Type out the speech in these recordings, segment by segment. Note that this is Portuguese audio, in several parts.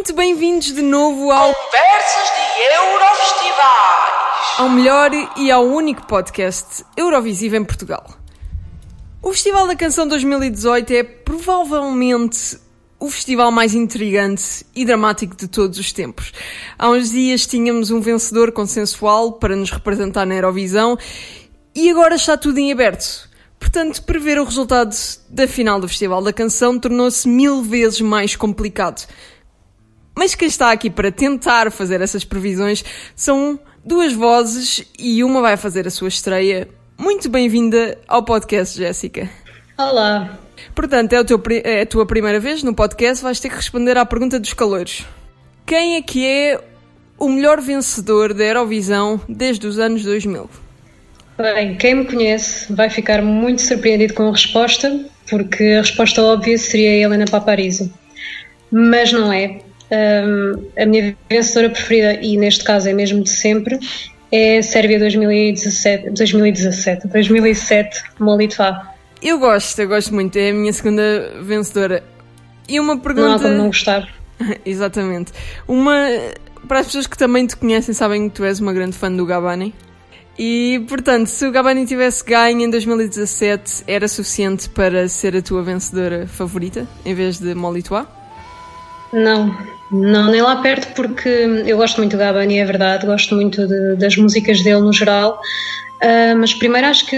Muito bem-vindos de novo ao Conversas de Eurofestivais. ao melhor e ao único podcast Eurovisivo em Portugal. O Festival da Canção 2018 é provavelmente o festival mais intrigante e dramático de todos os tempos. Há uns dias tínhamos um vencedor consensual para nos representar na Eurovisão e agora está tudo em aberto. Portanto, prever o resultado da final do Festival da Canção tornou-se mil vezes mais complicado. Mas quem está aqui para tentar fazer essas previsões são duas vozes e uma vai fazer a sua estreia. Muito bem-vinda ao podcast, Jéssica. Olá. Portanto, é, teu é a tua primeira vez no podcast, vais ter que responder à pergunta dos calores. Quem é que é o melhor vencedor da Eurovisão desde os anos 2000? Bem, quem me conhece vai ficar muito surpreendido com a resposta, porque a resposta óbvia seria a Helena Paparizou. Mas não é. Ahm, a minha vencedora preferida, e neste caso é mesmo de sempre, é Sérvia 2017, 2017 2007, Molitva. Eu gosto, eu gosto muito, é a minha segunda vencedora. E uma Não há pergunta. como não gostar. Exatamente. Uma. Para as pessoas que também te conhecem, sabem que tu és uma grande fã do Gabani. E, portanto, se o Gabani tivesse ganho em 2017, era suficiente para ser a tua vencedora favorita, em vez de Molitois? Não, não, nem lá perto, porque eu gosto muito do Gabani, é verdade, gosto muito de- das músicas dele no geral. Ah, mas primeiro acho que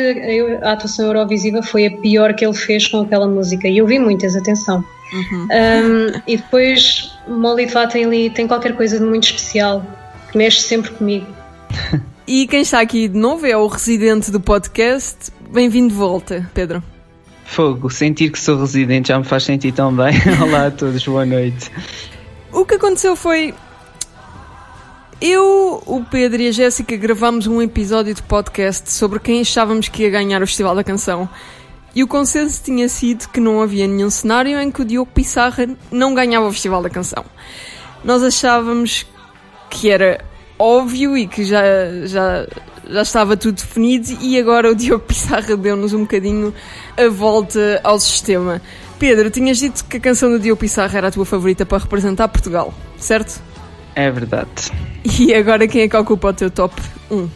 a, a atuação Eurovisiva foi a pior que ele fez com aquela música e eu vi muitas, atenção. Ah, e depois Molitva tem ali tem qualquer coisa de muito especial que mexe sempre comigo. E quem está aqui de novo é o residente do podcast. Bem-vindo de volta, Pedro. Fogo, sentir que sou residente já me faz sentir tão bem. Olá a todos, boa noite. O que aconteceu foi. Eu, o Pedro e a Jéssica gravámos um episódio de podcast sobre quem achávamos que ia ganhar o Festival da Canção. E o consenso tinha sido que não havia nenhum cenário em que o Diogo Pissarra não ganhava o Festival da Canção. Nós achávamos que era óbvio e que já, já, já estava tudo definido e agora o Diogo Pissarra deu-nos um bocadinho a volta ao sistema. Pedro, tinhas dito que a canção do Diogo Pissarra era a tua favorita para representar Portugal, certo? É verdade. E agora quem é que ocupa o teu top 1?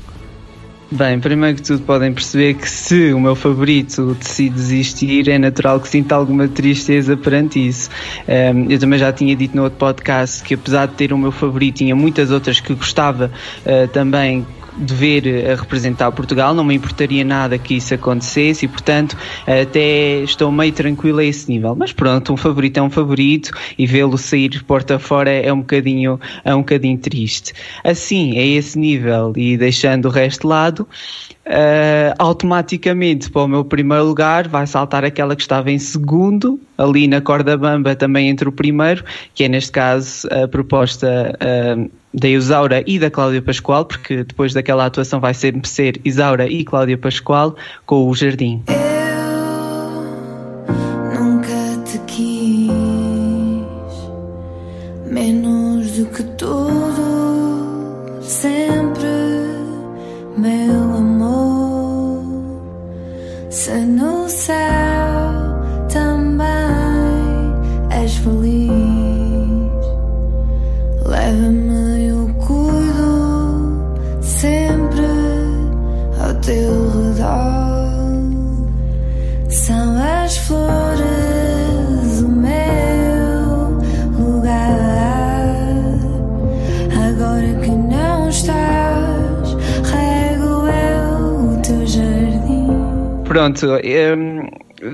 Bem, primeiro que tudo podem perceber que se o meu favorito decide desistir, é natural que sinta alguma tristeza perante isso. Ehm, eu também já tinha dito no outro podcast que apesar de ter o meu favorito, tinha muitas outras que gostava eh, também de ver eh, a representar Portugal, não me importaria nada que isso acontecesse e portanto até estou meio tranquilo a esse nível. Mas pronto, um favorito é um favorito e vê-lo sair porta fora é um bocadinho, é um bocadinho triste. Assim, a esse nível e deixando o resto de lado, eh, automaticamente para o meu primeiro lugar vai saltar aquela que estava em segundo, ali na corda bamba também entre o primeiro, que é neste caso a proposta eh, da Isaura e da Cláudia Pascoal, porque depois daquela atuação vai sempre ser Isaura e Cláudia Pascoal com o Jardim. Pronto, hum,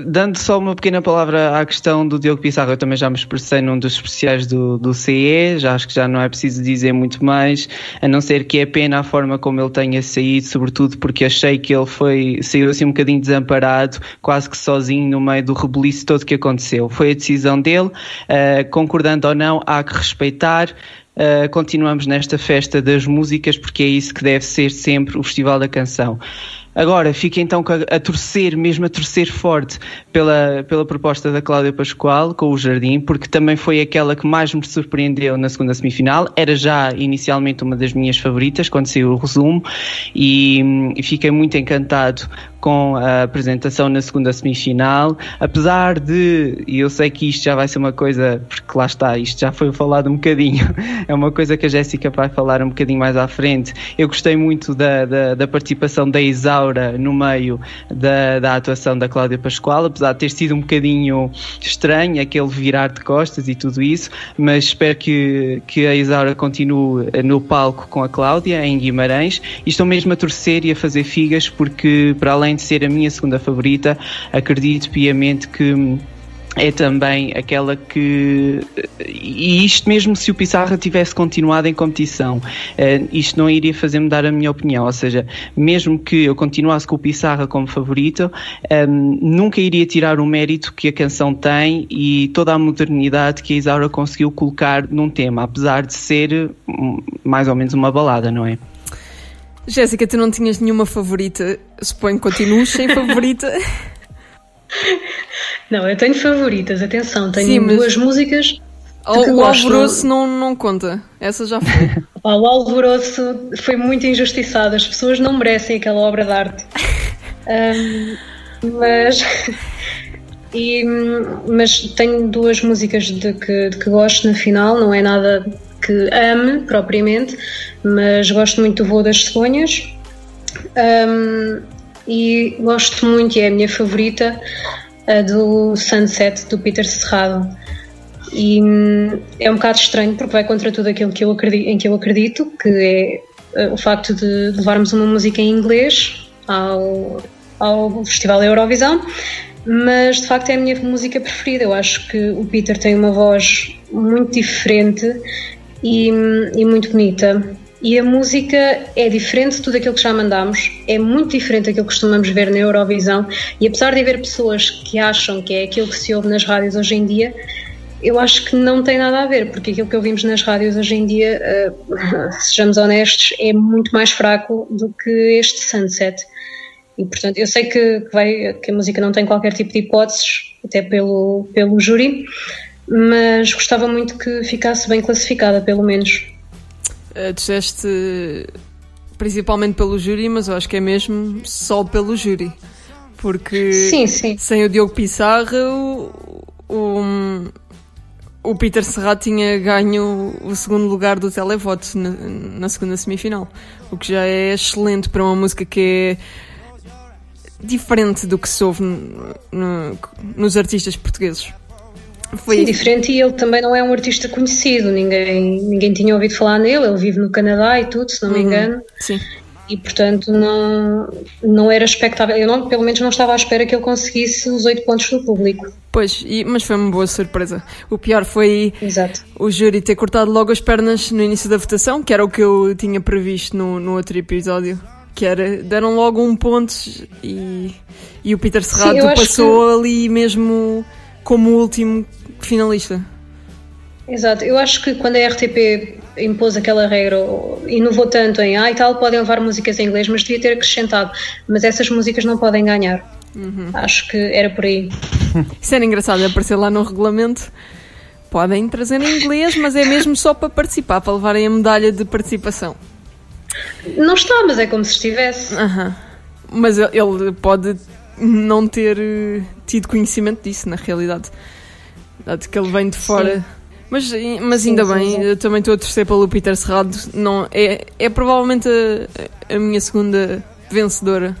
dando só uma pequena palavra à questão do Diogo Pissarro, eu também já me expressei num dos especiais do, do CE, já acho que já não é preciso dizer muito mais, a não ser que é pena a forma como ele tenha saído, sobretudo porque achei que ele foi, saiu assim um bocadinho desamparado, quase que sozinho no meio do rebuliço todo que aconteceu. Foi a decisão dele, uh, concordando ou não, há que respeitar. Uh, continuamos nesta festa das músicas porque é isso que deve ser sempre o Festival da Canção. Agora, fica então a, torcer, mesmo a torcer forte pela, pela proposta da Cláudia Pascoal com o Jardim, porque também foi aquela que mais me surpreendeu na segunda semifinal. Era já inicialmente uma das minhas favoritas quando saiu o resumo e, e fiquei muito encantado com a apresentação na segunda semifinal, apesar de, e eu sei que isto já vai ser uma coisa, porque lá está, isto já foi falado um bocadinho, é uma coisa que a Jéssica vai falar um bocadinho mais à frente. Eu gostei muito da, da, da participação da Isaura no meio da, da atuação da Cláudia Pascoal, apesar de ter sido um bocadinho estranho aquele virar de costas e tudo isso, mas espero que, que a Isaura continue no palco com a Cláudia em Guimarães e estou mesmo a torcer e a fazer figas porque para além de ser a minha segunda favorita, acredito piamente que é também aquela que. E isto mesmo se o Pissarra tivesse continuado em competição, uh, isto não iria fazer-me dar a minha opinião. Ou seja, mesmo que eu continuasse com o Pissarra como favorito, ehm, nunca iria tirar o mérito que a canção tem e toda a modernidade que a Isaura conseguiu colocar num tema, apesar de ser hum, mais ou menos uma balada, não é? Jéssica, tu não tinhas nenhuma favorita. Suponho que continuas sem favorita. Não, eu tenho favoritas, atenção, tenho Sim, mas... duas músicas. O, o alvoroço não, não conta, essa já foi. o alvoroço foi muito injustiçado, as pessoas não merecem aquela obra de arte. um, mas, e, mas tenho duas músicas de que, de que gosto na final, não é nada que ame propriamente, mas gosto muito do Voo das Cegonhas. Um, e gosto muito, e é a minha favorita, a do Sunset do Peter Serrado. E hum, é um bocado estranho porque vai contra tudo aquilo que eu acredito, em que eu acredito, que é eh, o facto de levarmos uma música em inglês ao, ao Festival Eurovisão, mas de facto é a minha música preferida. Eu acho que o Peter tem uma voz muito diferente e, e muito bonita. E a música é diferente de tudo aquilo que já mandámos, é muito diferente daquilo que costumamos ver na Eurovisão. E apesar de haver pessoas que acham que é aquilo que se ouve nas rádios hoje em dia, eu acho que não tem nada a ver, porque aquilo que ouvimos nas rádios hoje em dia, uh, sejamos honestos, é muito mais fraco do que este Sunset. E portanto, eu sei que, que, vai, que a música não tem qualquer tipo de hipóteses, até pelo, pelo júri, mas gostava muito que ficasse bem classificada, pelo menos. Uh, disseste principalmente pelo júri, mas eu acho que é mesmo só pelo júri. Porque sim, sim. sem o Diogo Pissarra, o, o, o Peter Serrat tinha ganho o segundo lugar do televoto na, na segunda semifinal. O que já é excelente para uma música que é diferente do que se ouve no, no, nos artistas portugueses. Foi Sim, diferente e ele também não é um artista conhecido, ninguém, ninguém tinha ouvido falar nele, ele vive no Canadá e tudo, se não me uhum. engano. Sim. E portanto não, não era expectável, eu não, pelo menos não estava à espera que ele conseguisse os oito pontos do público. Pois, e, mas foi uma boa surpresa. O pior foi Exato. o júri ter cortado logo as pernas no início da votação, que era o que eu tinha previsto no, no outro episódio. Que era, deram logo um ponto e, e o Peter Serrado Sim, passou que... ali mesmo como último finalista. Exato, eu acho que quando a RTP impôs aquela regra, inovou tanto em ah e tal, podem levar músicas em inglês, mas devia ter acrescentado, mas essas músicas não podem ganhar. Uhum. Acho que era por aí. Isso era engraçado, aparecer lá no regulamento. Podem trazer em inglês, mas é mesmo só para participar, para levarem a medalha de participação. Não está, mas é como se estivesse. Uhum. Mas ele pode não ter eh, tido conhecimento disso, na realidade. Dado que ele vem de fora. Sim. Mas, mas sim, ainda sim, bem, eu também estou a torcer pelo Peter Serrado. Não, é, é provavelmente a, a minha segunda vencedora.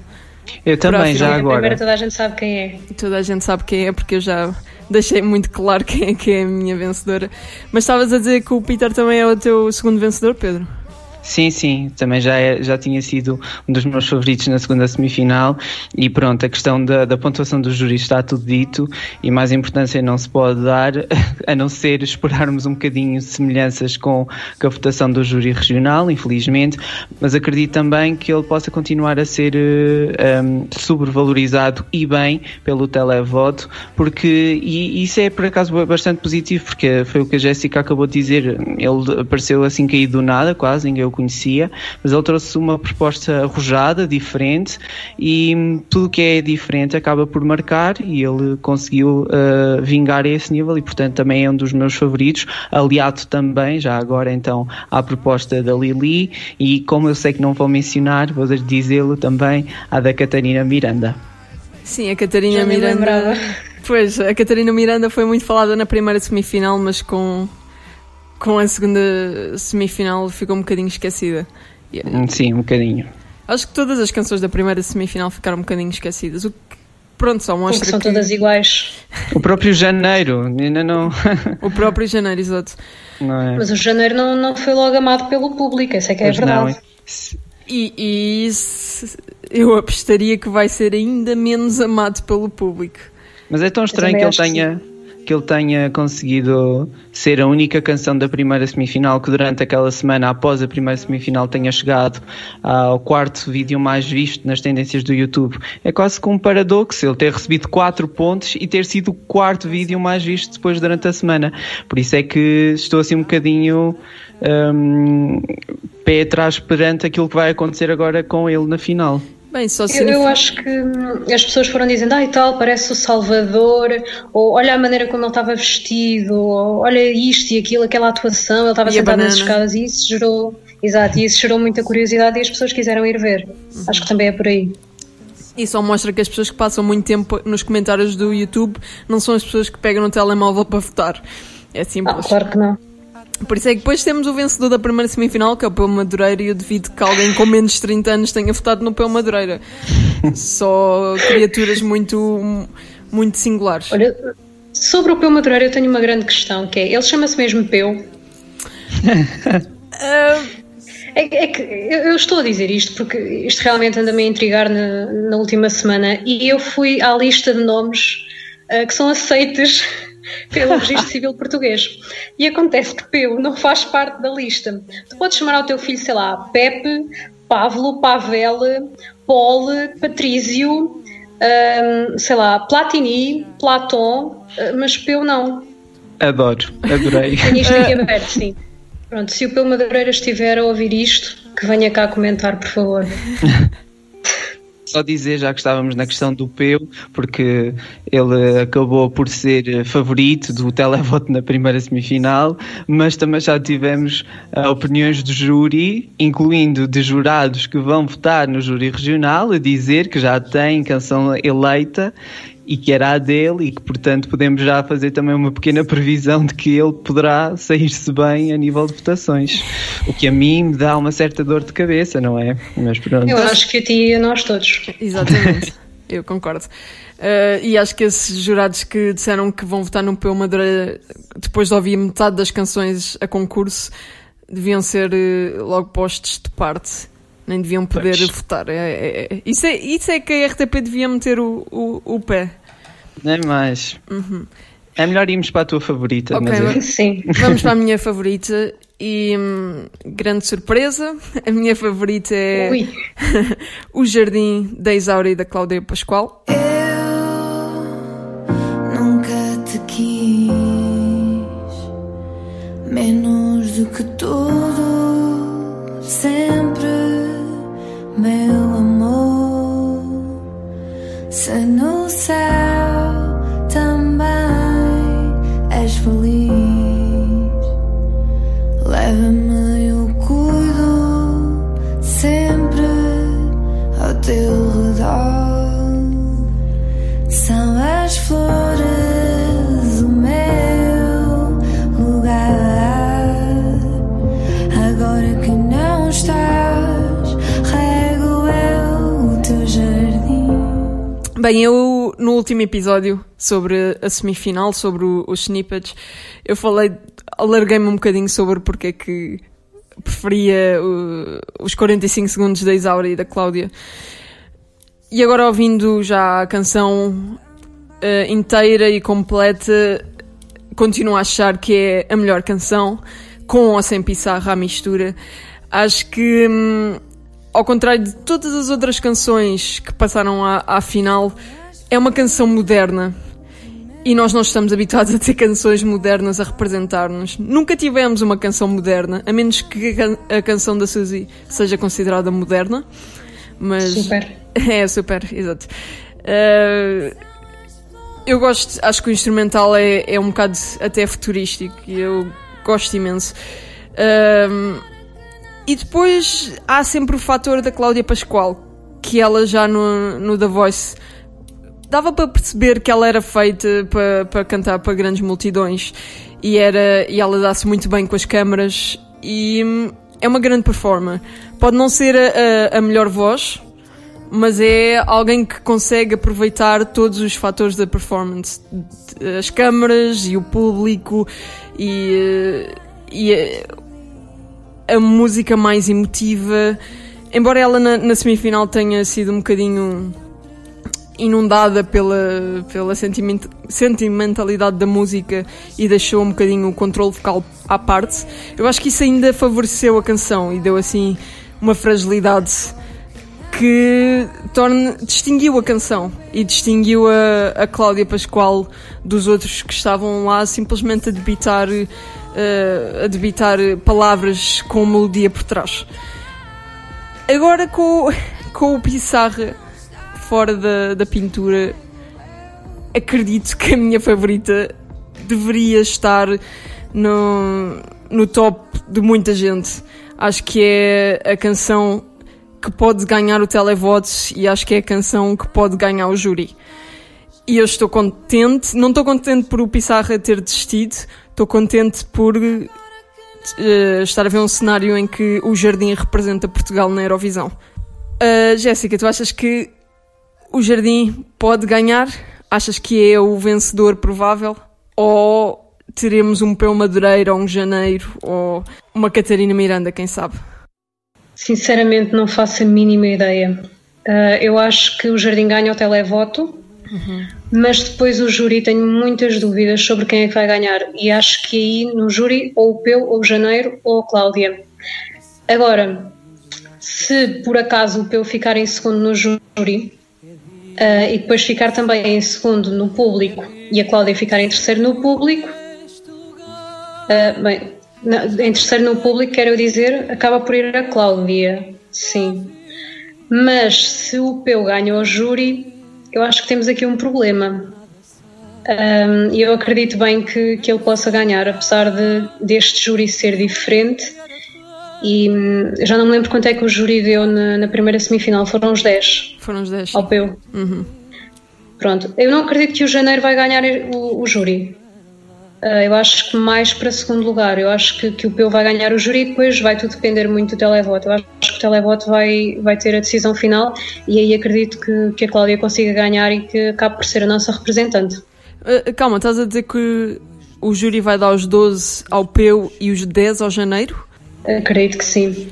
Eu também, já agora. Primeiro toda a gente sabe quem é. Toda a gente sabe quem é, porque eu já deixei muito claro quem é que é a minha vencedora. Mas estavas a dizer que o Peter também é o teu segundo vencedor, Pedro? Sim, sim, também já, é, já tinha sido um dos meus favoritos na segunda semifinal e pronto, a questão da, da pontuação do júri está tudo dito e mais importância não se pode dar a não ser explorarmos um bocadinho semelhanças com, com a votação do júri regional, infelizmente, mas acredito também que ele possa continuar a ser um, eh, sobrevalorizado e bem pelo televoto, porque e isso é por acaso bastante positivo, porque foi o que a Jéssica acabou de dizer, ele apareceu assim caído do nada, quase, ninguém o conhecia, mas ele trouxe uma proposta arrojada, diferente, e tudo que é diferente acaba por marcar e ele conseguiu uh, vingar a esse nível e, portanto, também é um dos meus favoritos, aliado também, já agora então, à proposta da Lili e como eu sei que não vou mencionar, vou dizê-lo também, à da Catarina Miranda. Sim, a Catarina Miranda. lembrava. Pois, a Catarina Miranda foi muito falada na primeira semifinal, mas com, com a segunda semifinal ficou um bocadinho esquecida. Hum, Sim, um bocadinho. Acho que todas as canções da primeira semifinal ficaram um bocadinho esquecidas. O que, pronto, só Porque mostra são que todas iguais. O próprio Janeiro, ainda não, o próprio janeiro, exato. não é? Mas o Janeiro não, não foi logo amado pelo público, essa é que é Pois não, verdade. E, e isso eu apostaria que vai ser ainda menos amado pelo público. Mas é tão estranho que ele acho que tenha que ele tenha conseguido ser a única canção da primeira semifinal que durante aquela semana após a primeira semifinal tenha chegado ao quarto vídeo mais visto nas tendências do YouTube. É quase como um paradoxo ele ter recebido quatro pontos e ter sido o quarto vídeo mais visto depois durante a semana. Por isso é que estou assim um bocadinho hum, pé atrás perante aquilo que vai acontecer agora com ele na final. Bem, só Eu, se eu acho que hum, as pessoas foram dizendo, ah e tal, parece o Salvador, ou olha a maneira como ele estava vestido, ou olha isto e aquilo, aquela atuação, ele estava E sentado nas escadas e isso gerou, exato, e isso gerou muita curiosidade e as pessoas quiseram ir ver. Acho que também é por aí. E só mostra que as pessoas que passam muito tempo nos comentários do YouTube não são as pessoas que pegam no telemóvel para votar. É Ah, simples. claro que não. Por isso é que depois temos o vencedor da primeira semifinal, que é o Peu Madureira, e eu devido que alguém com menos de 30 anos tenha votado no Peu Madureira. Só criaturas muito, muito singulares. Olha, sobre o Peu Madureira eu tenho uma grande questão, que é, ele chama-se mesmo Peu? Ah, É, é que eu, estou a dizer isto porque isto realmente anda-me a intrigar na, na última semana e eu fui à lista de nomes ah, que são aceites pelo Registro Civil Português. E acontece que Peu não faz parte da lista. Tu podes chamar ao teu filho, sei lá, Pepe, Pavlo, Pavel, Paul, Patrício, ah, sei lá, Platini, Platón, ah, mas Peu não. Adoro, adorei. Tenho isto aqui aberto, sim. Pronto, se o Peu Madureira estiver a ouvir isto, que venha cá comentar, por favor. Só dizer, já que estávamos na questão do Peu, porque ele acabou por ser favorito do televoto na primeira semifinal, mas também já tivemos ah, opiniões do júri, incluindo de jurados que vão votar no júri regional, a dizer que já tem canção eleita e que era a dele e que, portanto, podemos já fazer também uma pequena previsão de que ele poderá sair-se bem a nível de votações. O que a mim me dá uma certa dor de cabeça, não é? Mas pronto. Eu acho que a ti e a nós todos. Exatamente, eu concordo. Ah, e acho que esses jurados que disseram que vão votar no Peu Madureira depois de ouvir metade das canções a concurso deviam ser eh, logo postos de parte. Nem deviam poder Pois. votar. É, é- é- Isso, é, isso é que a RTP devia meter o, o, o pé. Não é mais. É melhor irmos para a tua favorita, Ok, mas é- mas- Sim. Vamos para a minha favorita e hum, grande surpresa, a minha favorita é. O Jardim da Isaura e da Cláudia Pascoal. Eu nunca te quis menos do que tudo, céu Bem, eu no último episódio sobre a semifinal, sobre o- os snippets, eu falei, alarguei-me um bocadinho sobre porque é que preferia uh, os 45 segundos da Isaura e da Cláudia. E agora ouvindo já a canção uh, inteira e completa, continuo a achar que é a melhor canção, com ou sem pissarra à mistura. Acho que, hum, ao contrário de todas as outras canções que passaram à, à final, é uma canção moderna. E nós não estamos habituados a ter canções modernas a representar-nos. Nunca tivemos uma canção moderna, a menos que a can- a canção da Suzy seja considerada moderna. Mas Super. é super, exato. Uh, eu gosto, acho que o instrumental é, é um bocado até futurístico e eu gosto imenso. Um, e depois há sempre o fator da Cláudia Pascoal, que ela já no, no The Voice dava para perceber que ela era feita para, para cantar para grandes multidões e, era, e ela dá-se muito bem com as câmaras e hum, é uma grande performer. Pode não ser a, a- melhor voz, mas é alguém que consegue aproveitar todos os fatores da performance. As câmaras e o público e, eh, e eh, a música mais emotiva. Embora ela na, na semifinal tenha sido um bocadinho inundada pela, pela sentiment- sentimentalidade da música e deixou um bocadinho o controle vocal à parte, eu acho que isso ainda favoreceu a canção e deu assim uma fragilidade que torna, distinguiu a canção e distinguiu a, a Cláudia Pascoal dos outros que estavam lá simplesmente a debitar, eh, a debitar palavras com melodia por trás. Agora com, com o Pissarra fora da, da pintura, acredito que a minha favorita deveria estar no, no top de muita gente. Acho que é a canção que pode ganhar o televotos e acho que é a canção que pode ganhar o júri. E eu estou contente, não estou contente por o Pissarra ter desistido, estou contente por eh, estar a ver um cenário em que o Jardim representa Portugal na Eurovisão. Uh, Jéssica, tu achas que o Jardim pode ganhar? Achas que é o vencedor provável? Ou teremos um Peu Madureira ou um Janeiro ou uma Catarina Miranda, quem sabe? Sinceramente, não faço a mínima ideia. Ah, eu acho que o Jardim ganha o televoto, mas depois o júri tenho muitas dúvidas sobre quem é que vai ganhar. E acho que aí no júri, ou o Peu, ou o Janeiro, ou a Cláudia. Agora, se por acaso o Peu ficar em segundo no júri ah, e depois ficar também em segundo no público e a Cláudia ficar em terceiro no público, ah, bem, na- em terceiro no público, quero dizer, acaba por ir a Cláudia, sim. Mas se o Peu ganha o júri, eu acho que temos aqui um problema. E eu acredito bem que, que ele possa ganhar, apesar de deste júri ser diferente. E hum, já não me lembro quanto é que o júri deu na, na primeira semifinal, foram os 10 Foram os 10. ao Peu. Uhum. Pronto, eu não acredito que o Janeiro vai ganhar o, o júri. Ah, eu acho que mais para segundo lugar. Eu acho que, que o Peu vai ganhar o júri e depois vai tudo depender muito do televoto. Eu acho que o televoto vai, vai ter a decisão final e aí acredito que, que a Cláudia consiga ganhar e que acabe por ser a nossa representante. Uh, calma, estás a dizer que o júri vai dar os 12 ao Peu e os 10 ao Janeiro? Acredito que sim.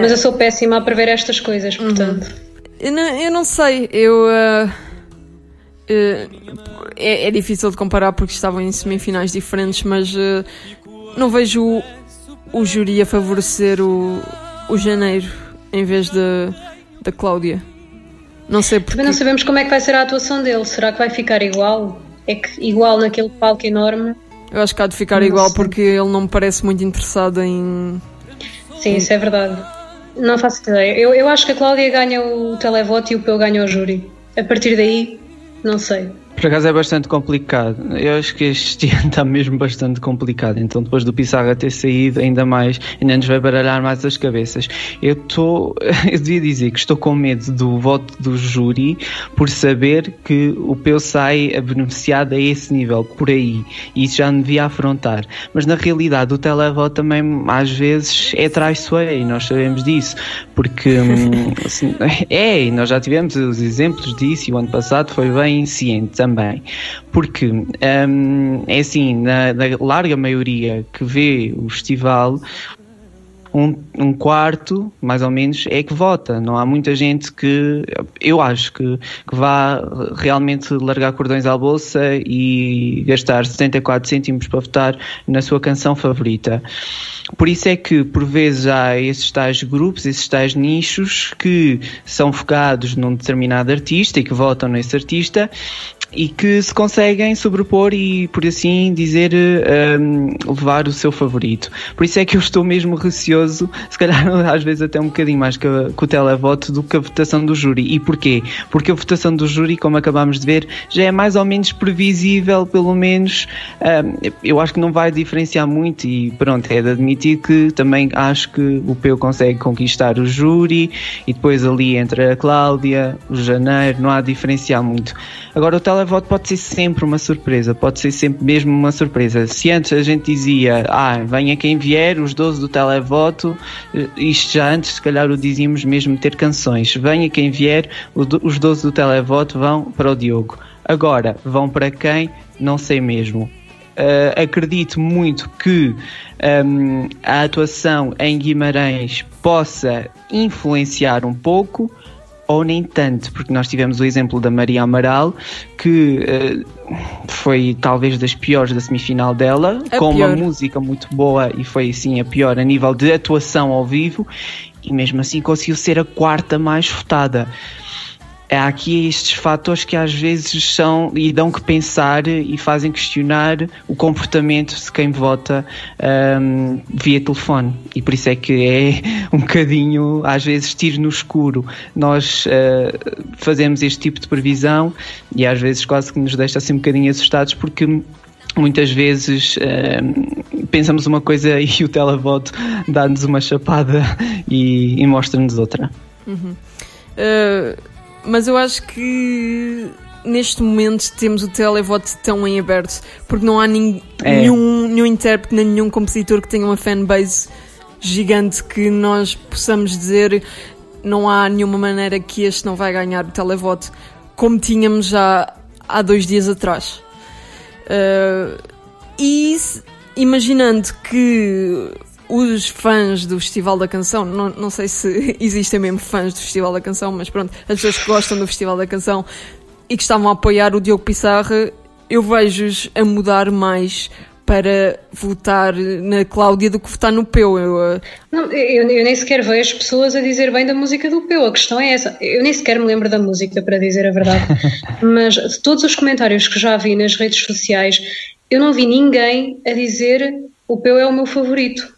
Mas eu sou péssima a prever estas coisas, portanto. Eu não, eu não sei, eu. uh, é, é difícil de comparar porque estavam em semifinais diferentes, mas uh, não vejo o, o júri a favorecer o, o Janeiro em vez da da Cláudia. Não sei porque. Também não sabemos como é que vai ser a atuação dele. Será que vai ficar igual? É que igual naquele palco enorme? Eu acho que há de ficar Não igual sei. porque ele não me parece muito interessado em. Sim, isso é verdade. Não faço ideia. Eu, eu acho que a Cláudia ganha o televoto e o Peu ganha o júri. A partir daí, não sei. Por acaso é bastante complicado. Eu acho que este ano está mesmo bastante complicado. Então, depois do Pissarra ter saído, ainda mais, ainda nos vai baralhar mais as cabeças. Eu estou, eu devia dizer que estou com medo do voto do júri por saber que o Peu sai a beneficiado a esse nível, por aí. E isso já me devia afrontar. Mas na realidade, o televoto também, às vezes, é traiçoeiro e nós sabemos disso. Porque, hum, assim, é, e nós já tivemos os exemplos disso e o ano passado foi bem ciente também. Porque, hum, é assim, na, na larga maioria que vê o festival, um, um quarto, mais ou menos, é que vota. Não há muita gente que, eu acho, que, que vá realmente largar cordões à bolsa e gastar 74 cêntimos para votar na sua canção favorita. Por isso é que, por vezes, há esses tais grupos, esses tais nichos que são focados num determinado artista e que votam nesse artista e que se conseguem sobrepor e, por assim dizer, um, levar o seu favorito. Por isso é que eu estou mesmo receoso, se calhar às vezes até um bocadinho mais que, que o televoto do que a votação do júri. E porquê? Porque a votação do júri, como acabámos de ver, já é mais ou menos previsível, pelo menos. Um, eu acho que não vai diferenciar muito e pronto, é de admitir que também acho que o Peu consegue conquistar o júri e depois ali entra a Cláudia, o Janeiro, não há diferenciar muito. Agora o televoto pode ser sempre uma surpresa, pode ser sempre mesmo uma surpresa. Se antes a gente dizia, ah, venha quem vier, os 12 do televoto, eh, isto já antes se calhar o dizíamos mesmo ter canções, venha quem vier, os 12 do televoto vão para o Diogo. Agora, vão para quem? Não sei mesmo. Uh, acredito muito que um, a atuação em Guimarães possa influenciar um pouco, ou nem tanto, porque nós tivemos o exemplo da Maria Amaral, que uh, foi talvez das piores da semifinal dela, A com pior. uma música muito boa e foi sim a pior a nível de atuação ao vivo, e mesmo assim conseguiu ser a quarta mais votada. Há aqui estes fatores que às vezes são e dão que pensar e fazem questionar o comportamento de quem vota um, via telefone. E por isso é que é um bocadinho, às vezes, tiro no escuro. Nós uh, fazemos este tipo de previsão e às vezes quase que nos deixa assim um bocadinho assustados porque muitas vezes uh, pensamos uma coisa e o televoto dá-nos uma chapada e, e mostra-nos outra. Uh, mas eu acho que neste momento temos o televoto tão em aberto porque não há nin- É. nenhum, nenhum intérprete nem nenhum compositor que tenha uma fanbase gigante que nós possamos dizer não há nenhuma maneira que este não vai ganhar o televoto como tínhamos já há dois dias atrás. Uh, e imaginando que os fãs do Festival da Canção, não, não sei se existem mesmo fãs do Festival da Canção, mas pronto, as pessoas que gostam do Festival da Canção e que estavam a apoiar o Diogo Pissarra, eu vejo-os a mudar mais para votar na Cláudia do que votar no Peu. Eu, uh, Não, eu, eu nem sequer vejo pessoas a dizer bem da música do Peu. A questão é essa. Eu nem sequer me lembro da música, para dizer a verdade. Mas de todos os comentários que já vi nas redes sociais, eu não vi ninguém a dizer o Peu é o meu favorito.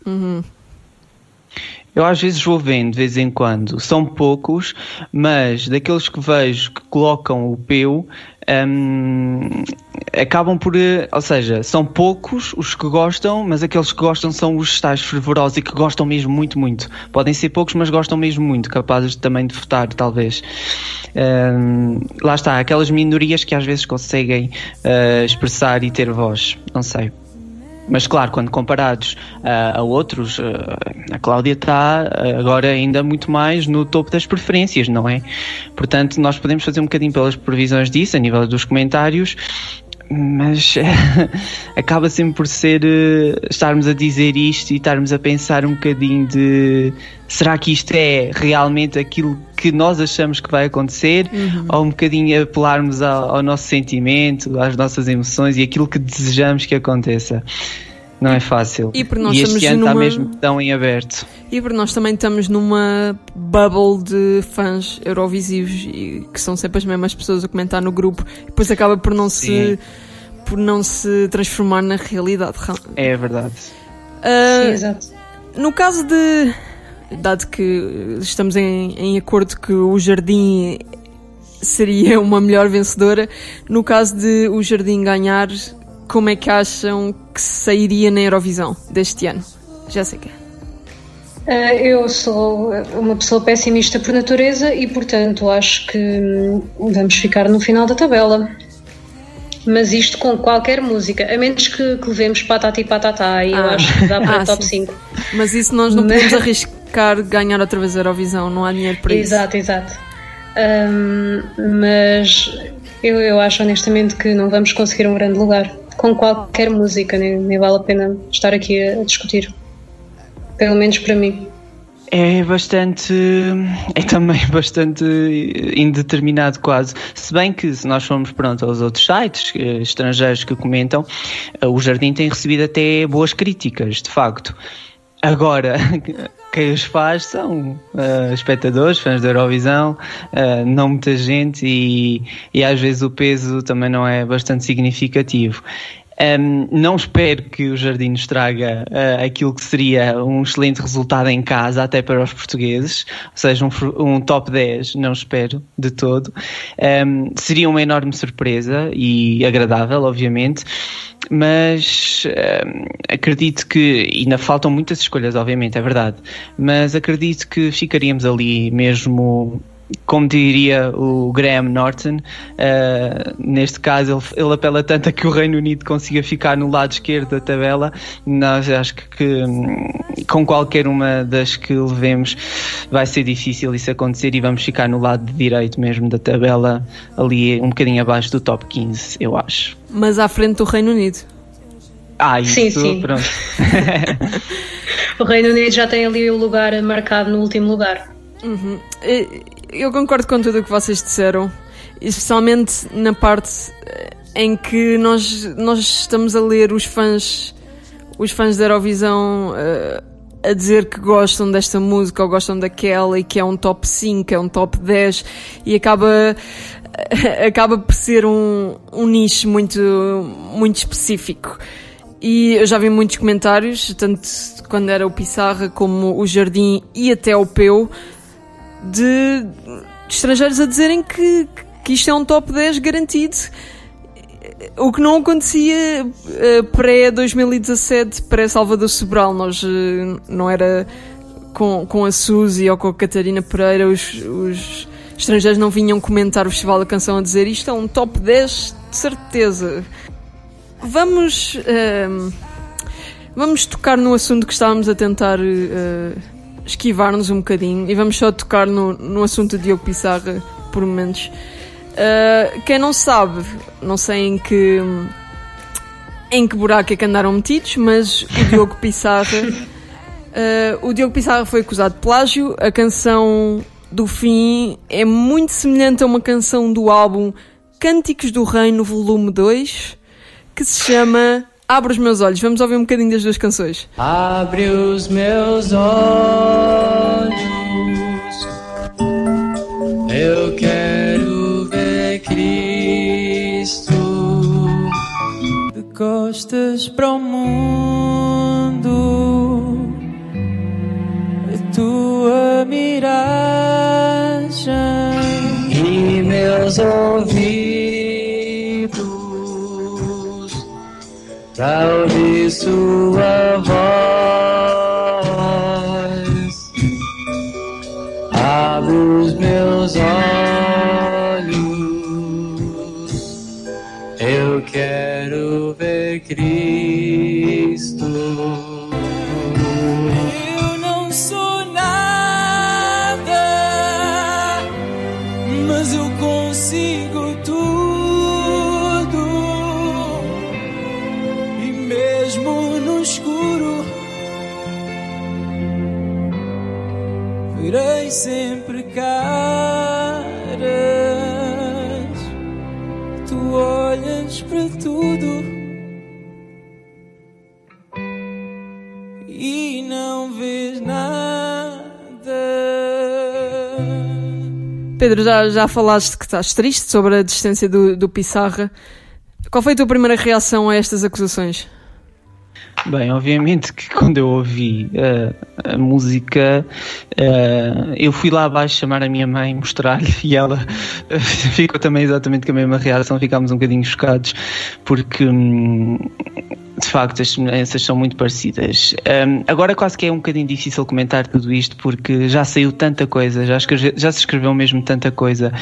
Eu às vezes vou vendo de vez em quando, são poucos, mas daqueles que vejo que colocam o peu, hum, acabam por. eh, Ou seja, são poucos os que gostam, mas aqueles que gostam são os tais fervorosos e que gostam mesmo muito, muito. Podem ser poucos, mas gostam mesmo muito, capazes também de votar, talvez. Hum, lá está, aquelas minorias que às vezes conseguem eh, expressar e ter voz, não sei. Mas claro, quando comparados ah, a outros, ah, a Cláudia está ah, agora ainda muito mais no topo das preferências, não é? Portanto, nós podemos fazer um bocadinho pelas previsões disso, a nível dos comentários, mas acaba sempre por ser eh, estarmos a dizer isto e estarmos a pensar um bocadinho de será que isto é realmente aquilo que nós achamos que vai acontecer ou um bocadinho apelarmos ao, ao nosso sentimento, às nossas emoções e aquilo que desejamos que aconteça. Não é fácil. E por nós este estamos ano está numa- mesmo tão em aberto. E porque nós também estamos numa bubble de fãs eurovisivos e que são sempre as mesmas pessoas a comentar no grupo e depois acaba por não se Sim. por não se transformar na realidade. É verdade. Ah, Sim, exato. no caso de dado que estamos em, em acordo que o Jardim seria uma melhor vencedora, no caso de o Jardim ganhar, como é que acham que sairia na Eurovisão deste ano? Jéssica. Ah, eu sou uma pessoa pessimista por natureza e, portanto, acho que hum, vamos ficar no final da tabela. Mas isto com qualquer música, a menos que, que levemos patati patatá, e eu Ah. acho que dá para Ah, o top sim. 5. Mas isso nós não podemos arriscar ganhar outra vez a Eurovisão, não há dinheiro para isso. Exato, exato. Hum, mas eu, eu acho honestamente que não vamos conseguir um grande lugar com qualquer música, nem, nem vale a pena estar aqui a, a discutir. pelo menos para mim. É bastante. É também bastante indeterminado, quase. Se bem que, se nós formos pronto aos outros sites eh, estrangeiros que comentam, eh, o Jardim tem recebido até boas críticas, de facto. Agora, quem os faz são uh, espectadores, fãs da Eurovisão, uh, não muita gente e, e às vezes o peso também não é bastante significativo. Um, não espero que o Jardim nos traga uh, aquilo que seria um excelente resultado em casa, até para os portugueses, ou seja, um, um top 10, não espero de todo. Um, seria uma enorme surpresa e agradável, obviamente, mas acredito que ainda faltam muitas escolhas, obviamente, é verdade, mas acredito que ficaríamos ali mesmo como diria o Graham Norton, uh, neste caso ele, ele, apela tanto a que o Reino Unido consiga ficar no lado esquerdo da tabela, nós acho que, que com qualquer uma das que levemos vai ser difícil isso acontecer e vamos ficar no lado direito mesmo da tabela, ali um bocadinho abaixo do top 15, eu acho. Mas à frente do Reino Unido. Ah, isso, sim, sim. pronto. o Reino Unido já tem ali o lugar marcado no último lugar. Uhum. Eu concordo com tudo o que vocês disseram, especialmente na parte eh, em que nós, nós estamos a ler os fãs, os fãs da Eurovisão uh, a dizer que gostam desta música ou gostam daquela e que é um top 5, é um top 10 e acaba acaba por ser um, um nicho muito, muito específico. E eu já vi muitos comentários, tanto quando era o Pissarra como o Jardim e até o Peu, de estrangeiros a dizerem que, que isto é um top 10 garantido. O que não acontecia uh, pré-2017, pré-Salvador Sobral. Nós uh, não era com, com a Suzy ou com a Catarina Pereira, os, os estrangeiros não vinham comentar o Festival da Canção a dizer isto é um top 10 de certeza. Vamos. Uh, vamos tocar no assunto que estávamos a tentar esquivar-nos um bocadinho e vamos só tocar no, no assunto de Diogo Pissarra por momentos. Uh, quem não sabe, não sei em que em que buraco é que andaram metidos, mas o Diogo Pissarra uh, o Diogo Pissarra foi acusado de plágio. A canção do fim é muito semelhante a uma canção do álbum Cânticos do Reino, volume 2, que se chama Abre os meus olhos. Vamos ouvir um bocadinho das duas canções. Abre os meus olhos. Eu quero ver Cristo. De costas para o mundo. A tua miragem. E meus ouvidos ouvir sua voz. Abre Já, já falaste que estás triste sobre a distância do, do Pissarra. Qual foi a tua primeira reação a estas acusações? Bem, obviamente que quando eu ouvi uh, a música, uh, eu fui lá abaixo chamar a minha mãe, mostrar-lhe e ela uh, ficou também exatamente com a mesma reação. Ficámos um bocadinho chocados porque. Hum, de facto, as semelhanças são muito parecidas. Um, agora quase que é um bocadinho difícil comentar tudo isto porque já saiu tanta coisa, já, escreve, já se escreveu mesmo tanta coisa,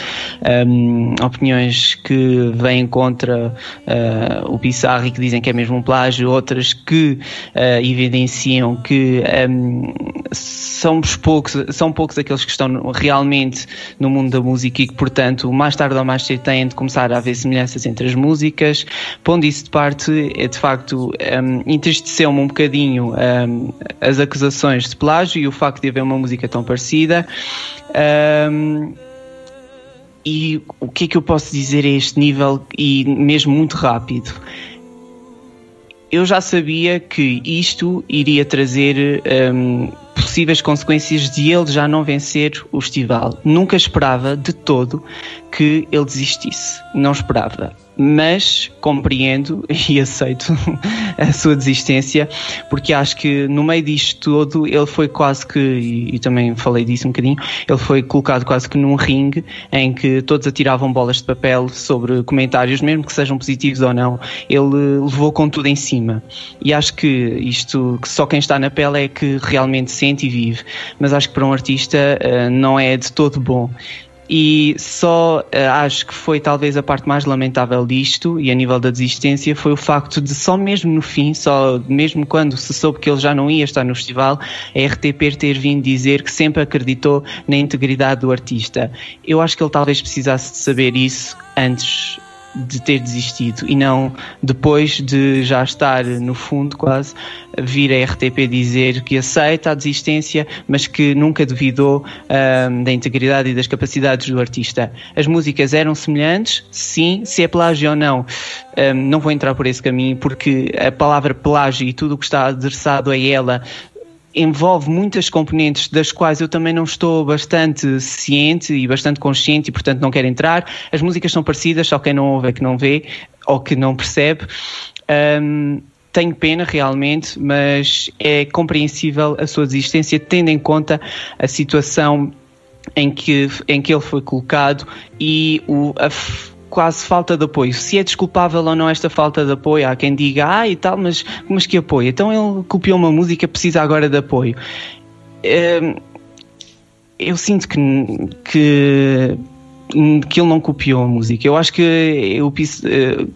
um, opiniões que vêm contra uh, o Pissarro e que dizem que é mesmo um plágio, outras que uh, evidenciam que um, somos poucos, são poucos aqueles que estão realmente no mundo da música e que, portanto, mais tarde ou mais cedo têm de começar a haver semelhanças entre as músicas. Pondo isso de parte, é de facto, um, entristeceu-me um bocadinho um, as acusações de plágio e o facto de haver uma música tão parecida. Um, e o que é que eu posso dizer a este nível e mesmo muito rápido? eu já sabia que isto iria trazer um, possíveis consequências de ele já não vencer o festival. Nunca esperava de todo que ele desistisse. Não esperava mas compreendo e aceito a sua desistência, porque acho que no meio disto todo ele foi quase que, e, e, também falei disso um bocadinho, ele foi colocado quase que num ringue em que todos atiravam bolas de papel sobre comentários, mesmo que sejam positivos ou não, ele levou com tudo em cima. E acho que isto, que só quem está na pele é que realmente sente e vive, mas acho que para um artista uh, não é de todo bom e só uh, acho que foi talvez a parte mais lamentável disto e a nível da desistência foi o facto de só mesmo no fim, só mesmo quando se soube que ele já não ia estar no festival, a RTP ter vindo dizer que sempre acreditou na integridade do artista. Eu acho que ele talvez precisasse de saber isso antes de ter desistido e não depois de já estar no fundo quase vir a RTP dizer que aceita a desistência mas que nunca duvidou um, da integridade e das capacidades do artista. As músicas eram semelhantes? Sim. Se é plágio ou não? Um, não vou entrar por esse caminho porque a palavra plágio e tudo o que está adressado a ela envolve muitas componentes das quais eu também não estou bastante ciente e bastante consciente e portanto não quero entrar. As músicas são parecidas, só quem não ouve é que não vê ou que não percebe. Um, tenho pena realmente, mas é compreensível a sua desistência tendo em conta a situação em que, em que ele foi colocado e o, a, quase falta de apoio. Se é desculpável ou não esta falta de apoio, há quem diga, ah e tal, mas, mas que apoio? Então ele copiou uma música, precisa agora de apoio. Hum, eu sinto que, que, que ele não copiou a música. Eu acho que eu, eh,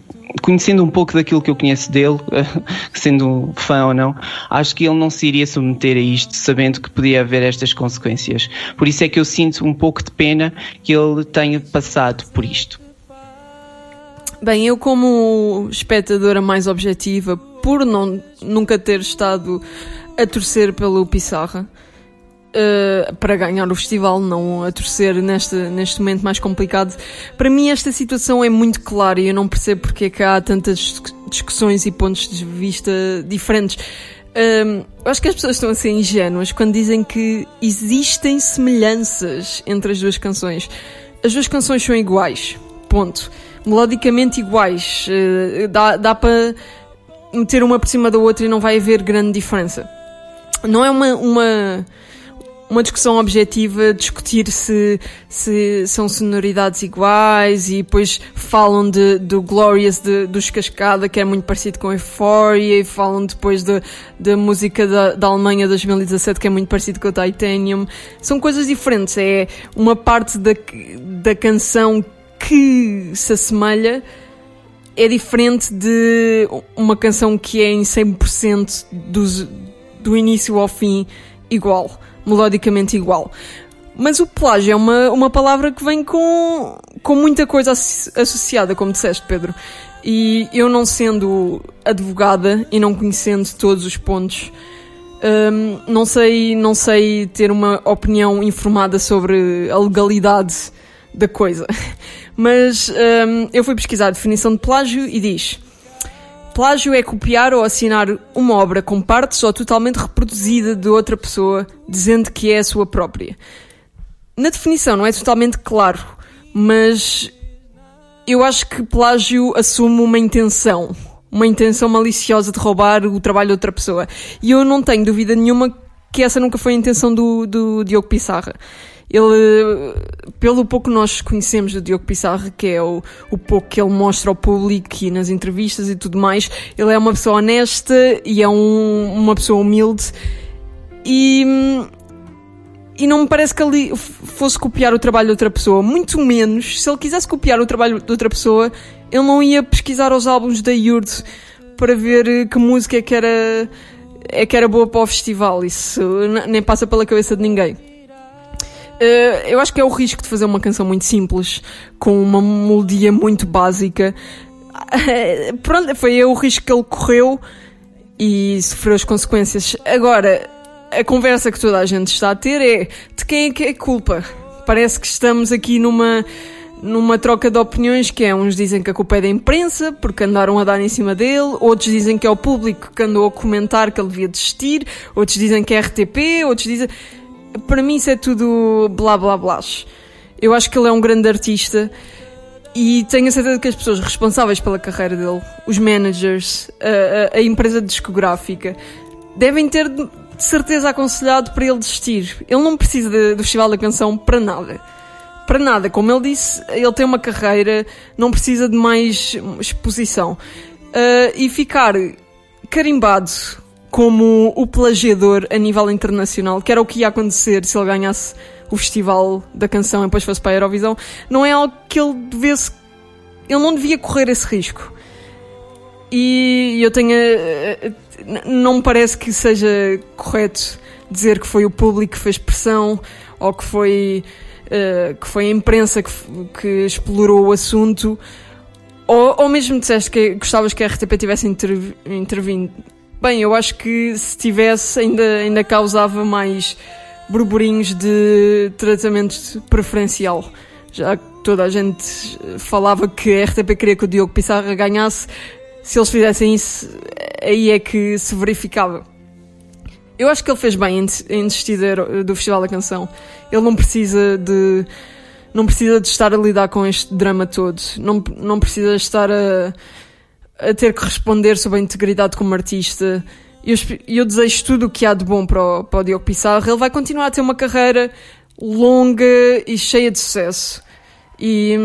conhecendo um pouco daquilo que eu conheço dele, sendo fã ou não, acho que ele não se iria submeter a isto sabendo que podia haver estas consequências. Por isso é que eu sinto um pouco de pena que ele tenha passado por isto. Bem, eu como espectadora mais objetiva, por não, nunca ter estado a torcer pelo Pissarra, uh, para ganhar o festival, não a torcer neste, neste momento mais complicado, para mim esta situação é muito clara e eu não percebo porque é que há tantas discussões e pontos de vista diferentes. Eu acho que as pessoas estão a ser ingênuas quando dizem que existem semelhanças entre as duas canções. As duas canções são iguais. Ponto melodicamente iguais. Uh, dá, dá para meter uma por cima da outra e não vai haver grande diferença. Não é uma, uma, uma discussão objetiva discutir se, se são sonoridades iguais e depois falam de, do Glorious de, dos Cascada, que é muito parecido com Euphoria, e falam depois da de, de música da, da Alemanha 2017, que é muito parecido com o Titanium. São coisas diferentes. É uma parte da, da canção que se assemelha é diferente de uma canção que é em 100% do, do início ao fim igual, melodicamente igual. Mas o plágio é uma, uma palavra que vem com, com muita coisa associada, como disseste, Pedro. E eu, não sendo advogada e não conhecendo todos os pontos, um, não, sei, não sei ter uma opinião informada sobre a legalidade da coisa. Mas um, eu fui pesquisar a definição de plágio e diz: Plágio é copiar ou assinar uma obra com partes ou totalmente reproduzida de outra pessoa, dizendo que é a sua própria. Na definição não é totalmente claro, mas eu acho que plágio assume uma intenção, uma intenção maliciosa de roubar o trabalho de outra pessoa. E eu não tenho dúvida nenhuma que essa nunca foi a intenção do, do Diogo Pissarra. Ele, pelo pouco que nós conhecemos do Diogo Pissarra, que é o, o pouco que ele mostra ao público e nas entrevistas e tudo mais, ele é uma pessoa honesta e é um, uma pessoa humilde e, e não me parece que ele fosse copiar o trabalho de outra pessoa, muito menos se ele quisesse copiar o trabalho de outra pessoa, ele não ia pesquisar os álbuns da Yurt para ver que música é que era é que era boa para o festival. Isso nem passa pela cabeça de ninguém. Uh, eu acho que é o risco de fazer uma canção muito simples, com uma melodia muito básica. Pronto, foi o risco que ele correu e sofreu as consequências. Agora, a conversa que toda a gente está a ter é de quem é que é culpa. Parece que estamos aqui numa, numa troca de opiniões que é, uns dizem que a culpa é da imprensa, porque andaram a dar em cima dele, outros dizem que é o público que andou a comentar que ele devia desistir, outros dizem que é RTP, outros dizem... Para mim isso é tudo blá blá blá. Eu acho que ele é um grande artista e tenho a certeza que as pessoas responsáveis pela carreira dele, os managers, a, a- a empresa discográfica, devem ter de certeza aconselhado para ele desistir. Ele não precisa de- do Festival da Canção para nada. Para nada. Como ele disse, ele tem uma carreira, não precisa de mais exposição. Ah, e ficar carimbado como o plagiador a nível internacional, que era o que ia acontecer se ele ganhasse o Festival da Canção e depois fosse para a Eurovisão, não é algo que ele devesse. Ele não devia correr esse risco. E eu tenho. a- a- Não me parece que seja correto dizer que foi o público que fez pressão ou que foi, eh, que foi a imprensa que, que explorou o assunto. Ou, ou mesmo disseste que gostavas que a RTP tivesse interv- intervindo. Bem, eu acho que se tivesse ainda, ainda causava mais burburinhos de tratamento preferencial. Já que toda a gente falava que a RTP queria que o Diogo Pissarra ganhasse, se eles fizessem isso, aí é que se verificava. Eu acho que ele fez bem em, desistir do Festival da Canção. Ele não precisa de. Não precisa de estar a lidar com este drama todo. Não, não precisa estar a, a ter que responder sobre a integridade como artista. Eu, eu desejo tudo o que há de bom para o, para o Diogo Pissarro. Ele vai continuar a ter uma carreira longa e cheia de sucesso. E,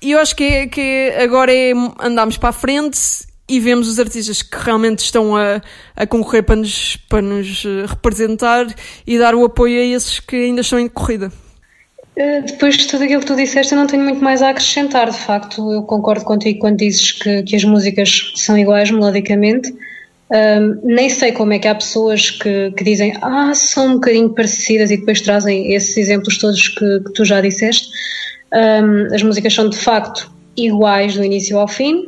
eu acho que, que agora é andarmos para a frente e vemos os artistas que realmente estão a, a concorrer para nos, para nos representar e dar o apoio a esses que ainda estão em corrida. Uh, Depois de tudo aquilo que tu disseste, eu não tenho muito mais a acrescentar. De facto, eu concordo contigo quando dizes que, que as músicas são iguais melodicamente. Um, nem sei como é que há pessoas que, que dizem ah, são um bocadinho parecidas e depois trazem esses exemplos todos que, que tu já disseste. Um, as músicas são de facto iguais do início ao fim.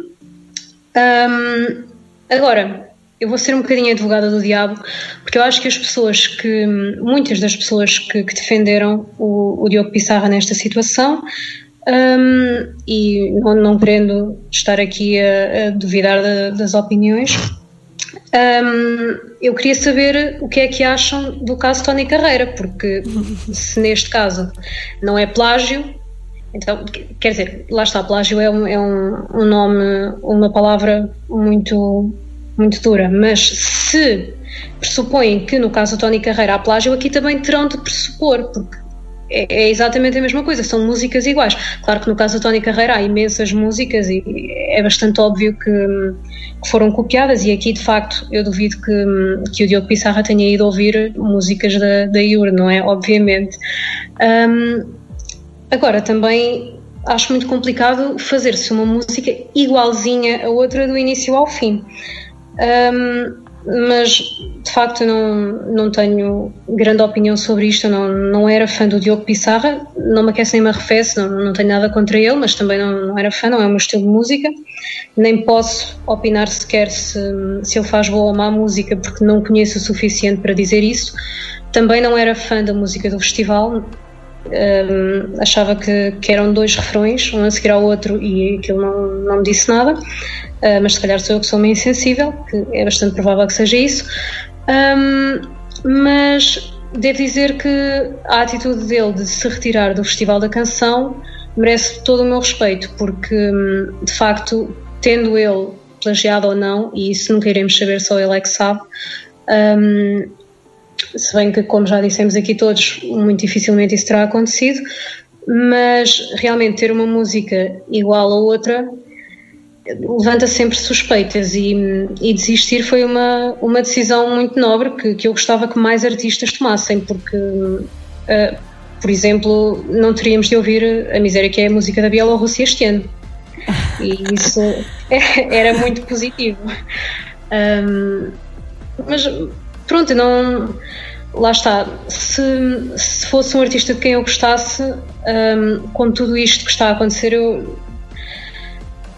Um, agora, eu vou ser um bocadinho advogada do diabo, porque eu acho que as pessoas que, muitas das pessoas que, que defenderam o, o Diogo Pissarra nesta situação, um, e não, não querendo estar aqui a, a duvidar da- das opiniões, um, eu queria saber o que é que acham do caso Tony Carreira, porque se neste caso não é plágio, então, quer dizer, lá está, plágio é um, é um, um nome, uma palavra muito, muito dura, mas se pressupõem que no caso do Tony Carreira há plágio, aqui também terão de pressupor, porque é, é exatamente a mesma coisa, são músicas iguais. Claro que no caso do Tony Carreira há imensas músicas e é bastante óbvio que, que foram copiadas, e aqui de facto eu duvido que, que o Diogo Pissarra tenha ido ouvir músicas da, da Iur, não é? Obviamente. Um, Agora, também acho muito complicado fazer-se uma música igualzinha a outra do início ao fim. Um, mas, de facto, não, não tenho grande opinião sobre isto. Eu não, não era fã do Diogo Pissarra, não me aquece nem me arrefece, não, não tenho nada contra ele, mas também não, não era fã, não é o meu estilo de música. Nem posso opinar sequer se, se ele faz boa ou má música, porque não conheço o suficiente para dizer isso. Também não era fã da música do festival, um, achava que, que, eram dois refrões, um a seguir ao outro, e aquilo não, não me disse nada. Uh, mas se calhar sou eu que sou meio insensível, que é bastante provável que seja isso. Um, mas devo dizer que a atitude dele de se retirar do Festival da Canção merece todo o meu respeito, porque de facto, tendo ele plagiado ou não, e isso nunca iremos saber, só ele é que sabe. Um, se bem que, como já dissemos aqui todos, muito dificilmente isso terá acontecido, mas realmente ter uma música igual a outra levanta sempre suspeitas e, e, desistir foi uma, uma decisão muito nobre que, que eu gostava que mais artistas tomassem, porque, uh, por exemplo, não teríamos de ouvir a miséria que é a música da Bielorrússia este ano. E isso era muito positivo. Um, mas pronto, não. Lá está. Se, se fosse um artista de quem eu gostasse, um, com tudo isto que está a acontecer, eu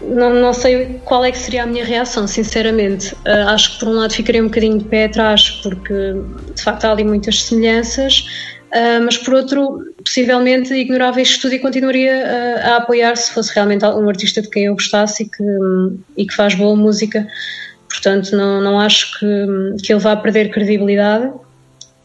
não, não sei qual é que seria a minha reação, sinceramente. Uh, acho que por um lado ficaria um bocadinho de pé atrás, porque de facto há ali muitas semelhanças, uh, mas por outro, possivelmente ignorava isto tudo e continuaria uh, a apoiar se fosse realmente um artista de quem eu gostasse e que, e que faz boa música. Portanto, não, não acho que, que ele vá perder credibilidade.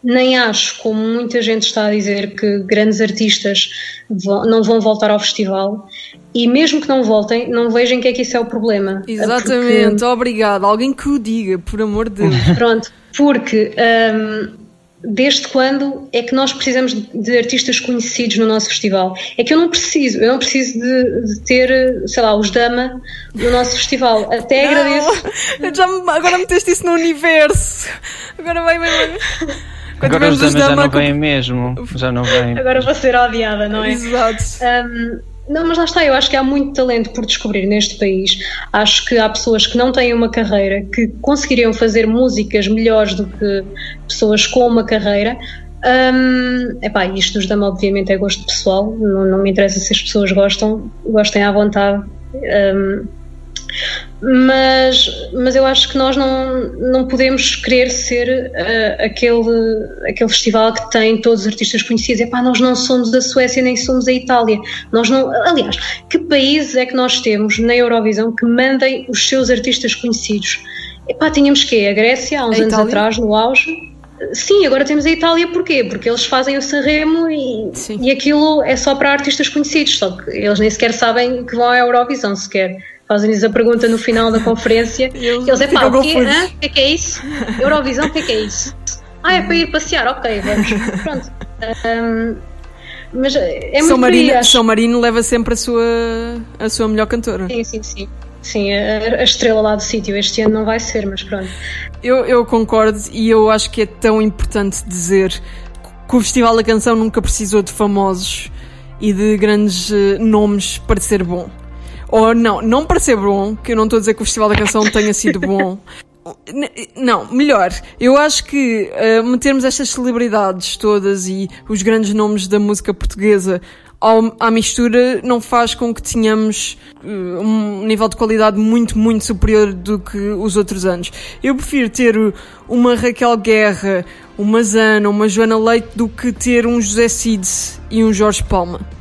Nem acho, como muita gente está a dizer, que grandes artistas vão, não vão voltar ao festival. E mesmo que não voltem, não vejam que é que isso é o problema. Exatamente, porque... obrigado. Alguém que o diga, por amor de Deus. Pronto, porque um, desde quando é que nós precisamos de artistas conhecidos no nosso festival? É que eu não preciso, eu não preciso de, de ter, sei lá, os Dama no nosso festival. Até não, agradeço. Já, agora meteste isso no universo. Agora vai, vai, vai. Quando Agora os damas já não vêm mesmo. Já não vêm. Agora vou ser odiada, não é? Exato. Um, não, mas lá está, eu acho que há muito talento por descobrir neste país. Acho que há pessoas que não têm uma carreira, que conseguiriam fazer músicas melhores do que pessoas com uma carreira. Um, epá, isto dos dama obviamente é gosto pessoal, não, não me interessa se as pessoas gostam, gostem à vontade. Um, mas, mas eu acho que nós não, não podemos querer ser uh, aquele, aquele festival que tem todos os artistas conhecidos. Epá, nós não somos a Suécia nem somos a Itália. Nós não, aliás, que países é que nós temos na Eurovisão que mandem os seus artistas conhecidos? Epá, tínhamos que a Grécia há uns a anos Itália? atrás, no auge. Sim, agora temos a Itália porquê? Porque eles fazem o Sanremo e, e aquilo é só para artistas conhecidos, só que eles nem sequer sabem que vão à Eurovisão sequer fazem-lhes a pergunta no final da conferência e eles, eles é pá, o que, o que é que é isso? Eurovisão, o que é que é isso? Ah, é para ir passear, ok, vamos. Pronto. Um, mas é muito São Marino, acho... São Marino leva sempre a sua, a sua melhor cantora. Sim, sim, sim. Sim, a, a estrela lá do sítio. Este ano não vai ser, mas pronto. Eu, eu concordo e eu acho que é tão importante dizer que o Festival da Canção nunca precisou de famosos e de grandes uh, nomes para ser bom. Ou não, não para ser bom, que eu não estou a dizer que o Festival da Canção tenha sido bom. Não, melhor. Eu acho que uh, metermos estas celebridades todas e os grandes nomes da música portuguesa ao, à mistura não faz com que tenhamos uh, um nível de qualidade muito, muito superior do que os outros anos. Eu prefiro ter uma Raquel Guerra, uma Zana, uma Joana Leite do que ter um José Cid e um Jorge Palma.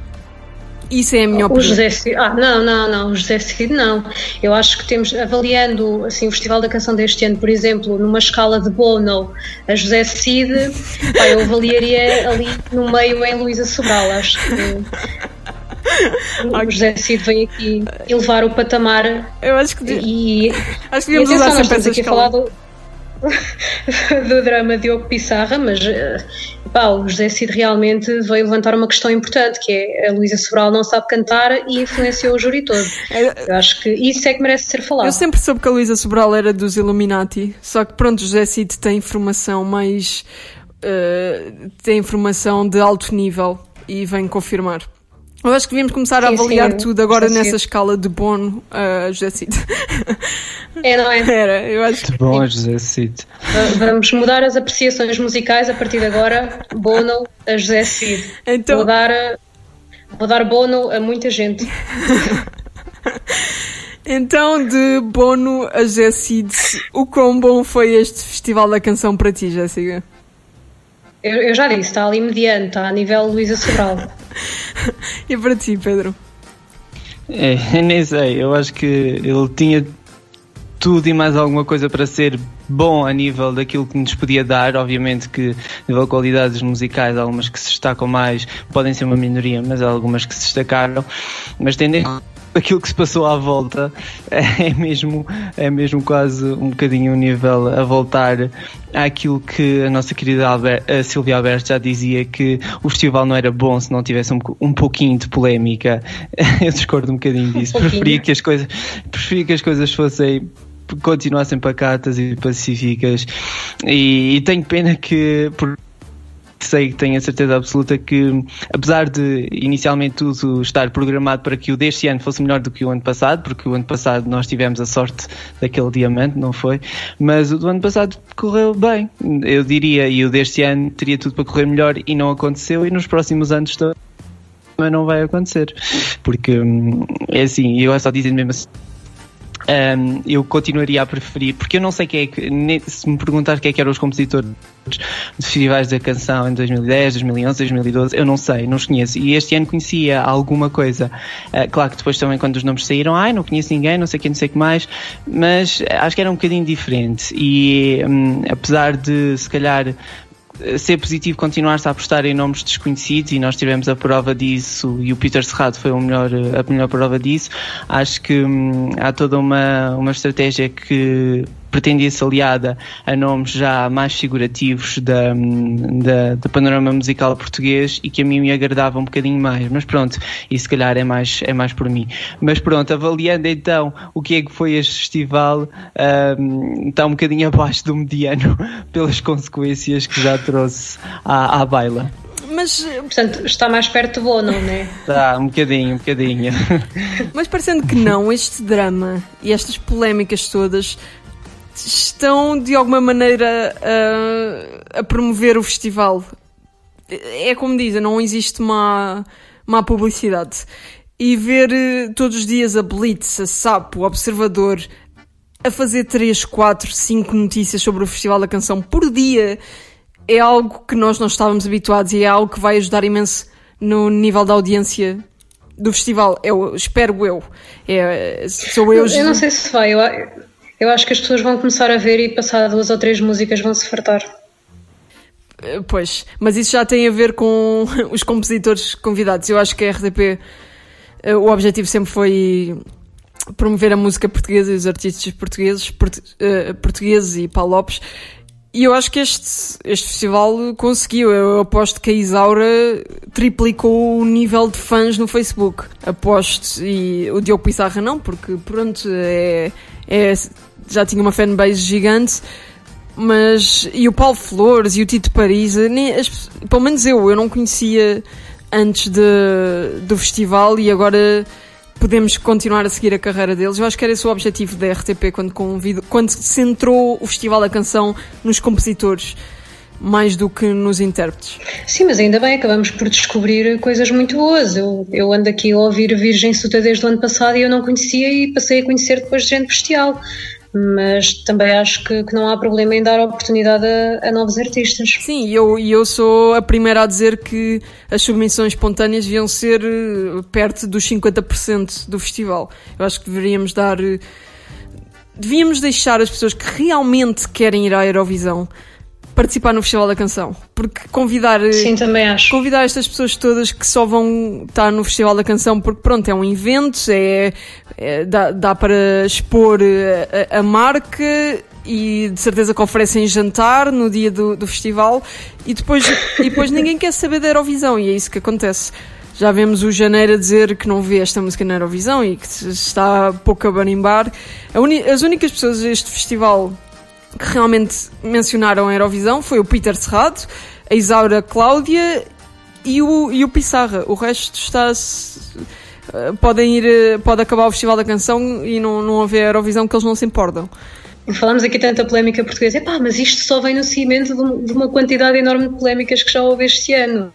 Isso é a minha opinião. O José Cid, ah, não, não, não, o José Cid não. Eu acho que temos, avaliando assim, o Festival da Canção deste ano, por exemplo, numa escala de Bono a José Cid, pá, eu avaliaria ali no meio em Luísa Sobral. Acho que o José Cid vem aqui elevar o patamar. Eu acho que. E, acho que devíamos usar sempre essa escala. Do, do drama Diogo Pissarra, mas eh, pá, o José Cid realmente veio levantar uma questão importante, que é a Luísa Sobral não sabe cantar e influenciou o júri todo. É, Eu acho que isso é que merece ser falado. Eu sempre soube que a Luísa Sobral era dos Illuminati, só que pronto, o José Cid tem informação mais... Uh, tem informação de alto nível e vem confirmar. Eu acho que devíamos começar sim, a avaliar sim, tudo agora nessa escala de Bono a uh, José Cid. É, não é? Era, eu acho que. bom, José Cid. Vamos mudar as apreciações musicais a partir de agora. Bono a José Cid. Então... Vou dar, vou dar Bono a muita gente. Então, de Bono a José Cid, o quão bom foi este Festival da Canção para ti, Jéssica? Eu, eu, já disse, está ali mediante, está a nível Luísa Sobral. E para ti, Pedro? É, nem sei, eu acho que ele tinha tudo e mais alguma coisa para ser bom a nível daquilo que nos podia dar. Obviamente que, a nível de qualidades musicais, algumas que se destacam mais podem ser uma minoria, mas há algumas que se destacaram. Mas tendo aquilo que se passou à volta é mesmo, é mesmo quase um bocadinho um nível a voltar àquilo que a nossa querida Albert, a Silvia Alberto já dizia que o festival não era bom se não tivesse um, um pouquinho de polémica. Eu discordo um bocadinho disso. Um preferia que as coisas, preferia que as coisas fossem continuassem pacatas e pacíficas e, e tenho pena que por sei que tenho a certeza absoluta que, apesar de inicialmente tudo estar programado para que o deste ano fosse melhor do que o ano passado, porque o ano passado nós tivemos a sorte daquele diamante, não foi? Mas o do ano passado correu bem, eu diria, e o deste ano teria tudo para correr melhor e não aconteceu, e nos próximos anos também não vai acontecer, porque hum, é assim, eu só dizendo mesmo assim um, eu continuaria a preferir, porque eu não sei quem é que, se me perguntar quem é que eram os compositores de festivais da canção em 2010, 2011, 2012, eu não sei, não os conheço. E este ano conhecia alguma coisa. Uh, claro que depois também, quando os nomes saíram, ai, não conheço ninguém, não sei quem, não sei o que mais, mas acho que era um bocadinho diferente. E um, apesar de, se calhar, ser positivo continuar-se a apostar em nomes desconhecidos e nós tivemos a prova disso e o Peter Serrado foi o melhor, a melhor prova disso. Acho que hum, há toda uma, uma estratégia que pretendia-se aliada a nomes já mais figurativos da, da, do panorama musical português e que a mim me agradava um bocadinho mais. Mas pronto, e se calhar é mais, é mais por mim. Mas pronto, avaliando então o que é que foi este festival, um, está um bocadinho abaixo do mediano pelas consequências que já trouxe à, à baila. Mas, portanto, está mais perto do Bono, não é? Está, um bocadinho, um bocadinho. Mas parecendo que não, este drama e estas polémicas todas estão de alguma maneira a, a promover o festival. É como dizem, não existe má, má publicidade. E ver eh, todos os dias a Blitz, a Sapo, o Observador, a fazer 3, 4, 5 notícias sobre o Festival da Canção por dia é algo que nós não estávamos habituados e é algo que vai ajudar imenso no nível da audiência do festival. Eu espero eu. É, sou eu. Eu não sei se vai. Eu, eu acho que as pessoas vão começar a ver e passar duas ou três músicas vão se fartar. Eh, pois, mas isso já tem a ver com os compositores convidados. Eu acho que a RDP, eh, o objetivo sempre foi promover a música portuguesa e os artistas portugueses, eh, portugueses e Paulo Lopes. E eu acho que este, este festival conseguiu. Eu aposto que a Isaura triplicou o nível de fãs no Facebook. Aposto. E o Diogo Pissarra não, porque pronto, é, é, já tinha uma fanbase gigante. Mas, e o Paulo Flores e o Tito Paris, nem, as, pelo menos eu, eu não conhecia antes de, do festival e agora podemos continuar a seguir a carreira deles. Eu acho que era esse o objetivo da RTP quando convido, quando centrou o Festival da Canção nos compositores mais do que nos intérpretes. Sim, mas ainda bem, acabamos por descobrir coisas muito boas. Eu, eu ando aqui a ouvir Virgem Suta desde o ano passado e eu não conhecia e passei a conhecer depois de gente bestial. Mas também acho que, que não há problema em dar oportunidade a, a novos artistas. Sim, e eu, eu sou a primeira a dizer que as submissões espontâneas deviam ser eh, perto dos 50% do festival. Eu acho que deveríamos dar. Eh, devíamos deixar as pessoas que realmente querem ir à Eurovisão participar no Festival da Canção. Porque convidar. Sim, também acho. Convidar estas pessoas todas que só vão estar no Festival da Canção porque, pronto, é um evento, é, é dá, dá para expor a, a, marca e de certeza que oferecem jantar no dia do, do festival e depois, e depois ninguém quer saber da Eurovisão e é isso que acontece. Já vemos o Janeiro a dizer que não vê esta música na Eurovisão e que está pouco a barimbar. As únicas pessoas deste festival que realmente mencionaram a Eurovisão foi o Peter Serrado, a Isaura Cláudia e o, e o Pissarra. O resto está uh, podem ir, uh, pode acabar o Festival da Canção e não, não haver Eurovisão que eles não se importam. Falamos aqui tanta polémica portuguesa, Epá, mas isto só vem no seguimento de uma quantidade enorme de polémicas que já houve este ano.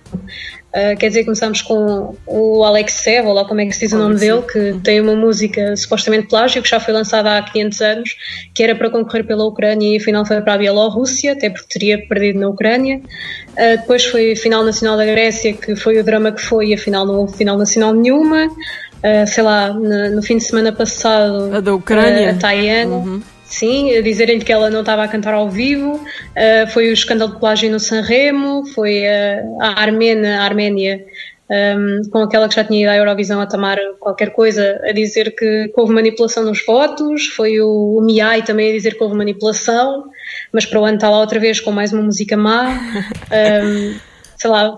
Uh, quer dizer, começamos com o Alex Sev, ou lá como é que se diz o nome dele, que tem uma música supostamente plágio, que já foi lançada há 500 anos, que era para concorrer pela Ucrânia e afinal foi para a Bielorrússia, até porque teria perdido na Ucrânia. Uh, depois foi a final nacional da Grécia, que foi o drama que foi, e afinal não houve final nacional nenhuma. Uh, sei lá, no, no, fim de semana passado, a da Ucrânia, a Tayane. Uhum Sim, dizerem que ela não estava a cantar ao vivo, uh, foi o escândalo de plágio no Sanremo, foi uh, a Armênia, a Arménia um, com aquela que já tinha ido à Eurovisão a tomar qualquer coisa, a dizer que, que houve manipulação nos votos, foi o, o Miai também a dizer que houve manipulação, mas para o ano está lá outra vez com mais uma música má. Um, sei lá,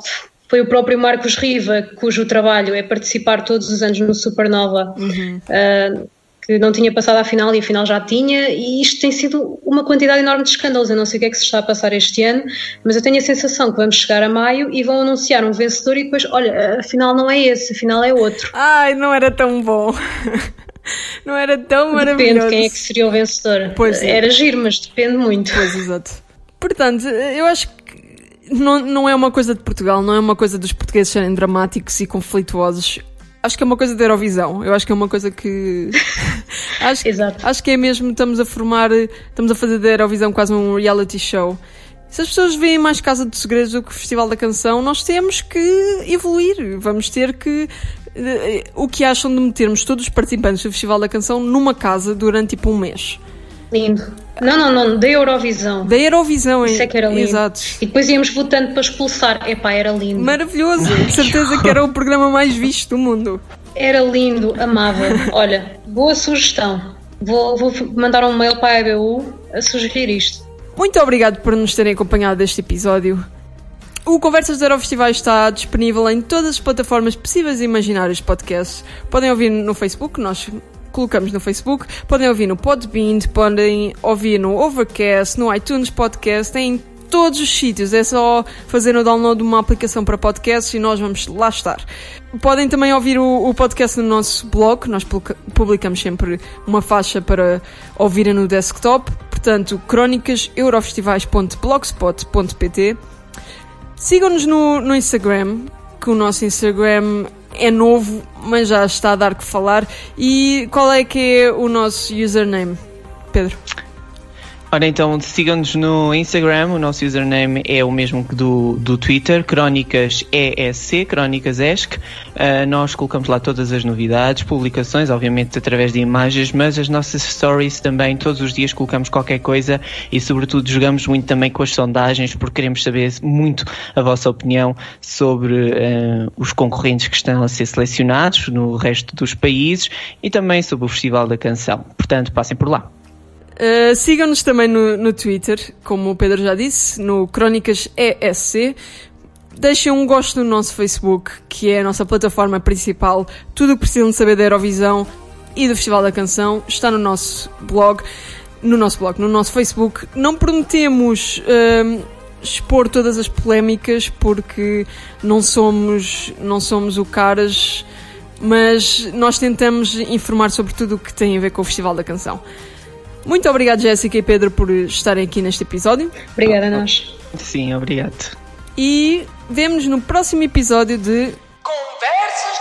foi o próprio Marcos Riva, cujo trabalho é participar todos os anos no Supernova. Uhum. Uh, que não tinha passado à final e a final já tinha, e isto tem sido uma quantidade enorme de escândalos. Eu não sei o que é que se está a passar este ano, mas eu tenho a sensação que vamos chegar a maio e vão anunciar um vencedor e depois, olha, afinal não é esse, afinal é outro. Ai, não era tão bom. Não era tão Depende maravilhoso. quem é que seria o vencedor. Pois é. Era giro, mas depende muito. Pois, exato. Portanto, eu acho que não, não é uma coisa de Portugal, não é uma coisa dos portugueses serem dramáticos e conflituosos. Acho que é uma coisa da Eurovisão. Eu acho que é uma coisa que. acho, que- Exato. acho que é mesmo, estamos a formar, estamos a fazer da Eurovisão quase um reality show. Se as pessoas veem mais Casa de Segredos do que o Festival da Canção, nós temos que evoluir. Vamos ter que. eh, O que acham de metermos todos os participantes do Festival da Canção numa casa durante tipo um mês? Lindo. Não, não, não, da Eurovisão. Da Eurovisão, Isso é que era lindo. Exato. E depois íamos votando para expulsar. Epá, era lindo. Maravilhoso, de certeza que era o programa mais visto do mundo. Era lindo, amava. Olha, boa sugestão. Vou, vou mandar um mail para a EBU a sugerir isto. Muito obrigado por nos terem acompanhado este episódio. O Conversas de Eurofestival está disponível em todas as plataformas possíveis e imaginárias de podcasts. Podem ouvir no Facebook, nós colocamos no Facebook, podem ouvir no Podbean, podem ouvir no Overcast, no iTunes Podcast, em todos os sítios. É só fazer o download de uma aplicação para podcasts e nós vamos lá estar. Podem também ouvir o, o podcast no nosso blog, nós publica- publicamos sempre uma faixa para ouvirem no desktop, portanto, crónicaseurofestivais.blogspot.pt. Sigam-nos no, no Instagram, que o nosso Instagram é novo, mas já está a dar que falar. E qual é que é o nosso username, Pedro? Ora então, sigam-nos no Instagram, o nosso username é o mesmo que do, do Twitter, Crónicas ESC, Crónicas ESC. Ah, nós colocamos lá todas as novidades, publicações, obviamente através de imagens, mas as nossas stories também, todos os dias colocamos qualquer coisa e sobretudo jogamos muito também com as sondagens, porque queremos saber muito a vossa opinião sobre ah, os concorrentes que estão a ser selecionados no resto dos países e também sobre o Festival da Canção. Portanto, passem por lá. Uh, Sigam-nos também no, no Twitter, como o Pedro já disse, no Crónicas ESC. Deixem um gosto no nosso Facebook, que é a nossa plataforma principal. Tudo o que precisam de saber da Eurovisão e do Festival da Canção está no nosso blog. No nosso blog, no nosso Facebook. Não prometemos um, expor todas as polémicas, porque não somos, não somos o caras, mas nós tentamos informar sobre tudo o que tem a ver com o Festival da Canção. Muito obrigado, Jéssica e Pedro, por estarem aqui neste episódio. Obrigada a nós. Sim, obrigado. E vemos-nos no próximo episódio de Conversas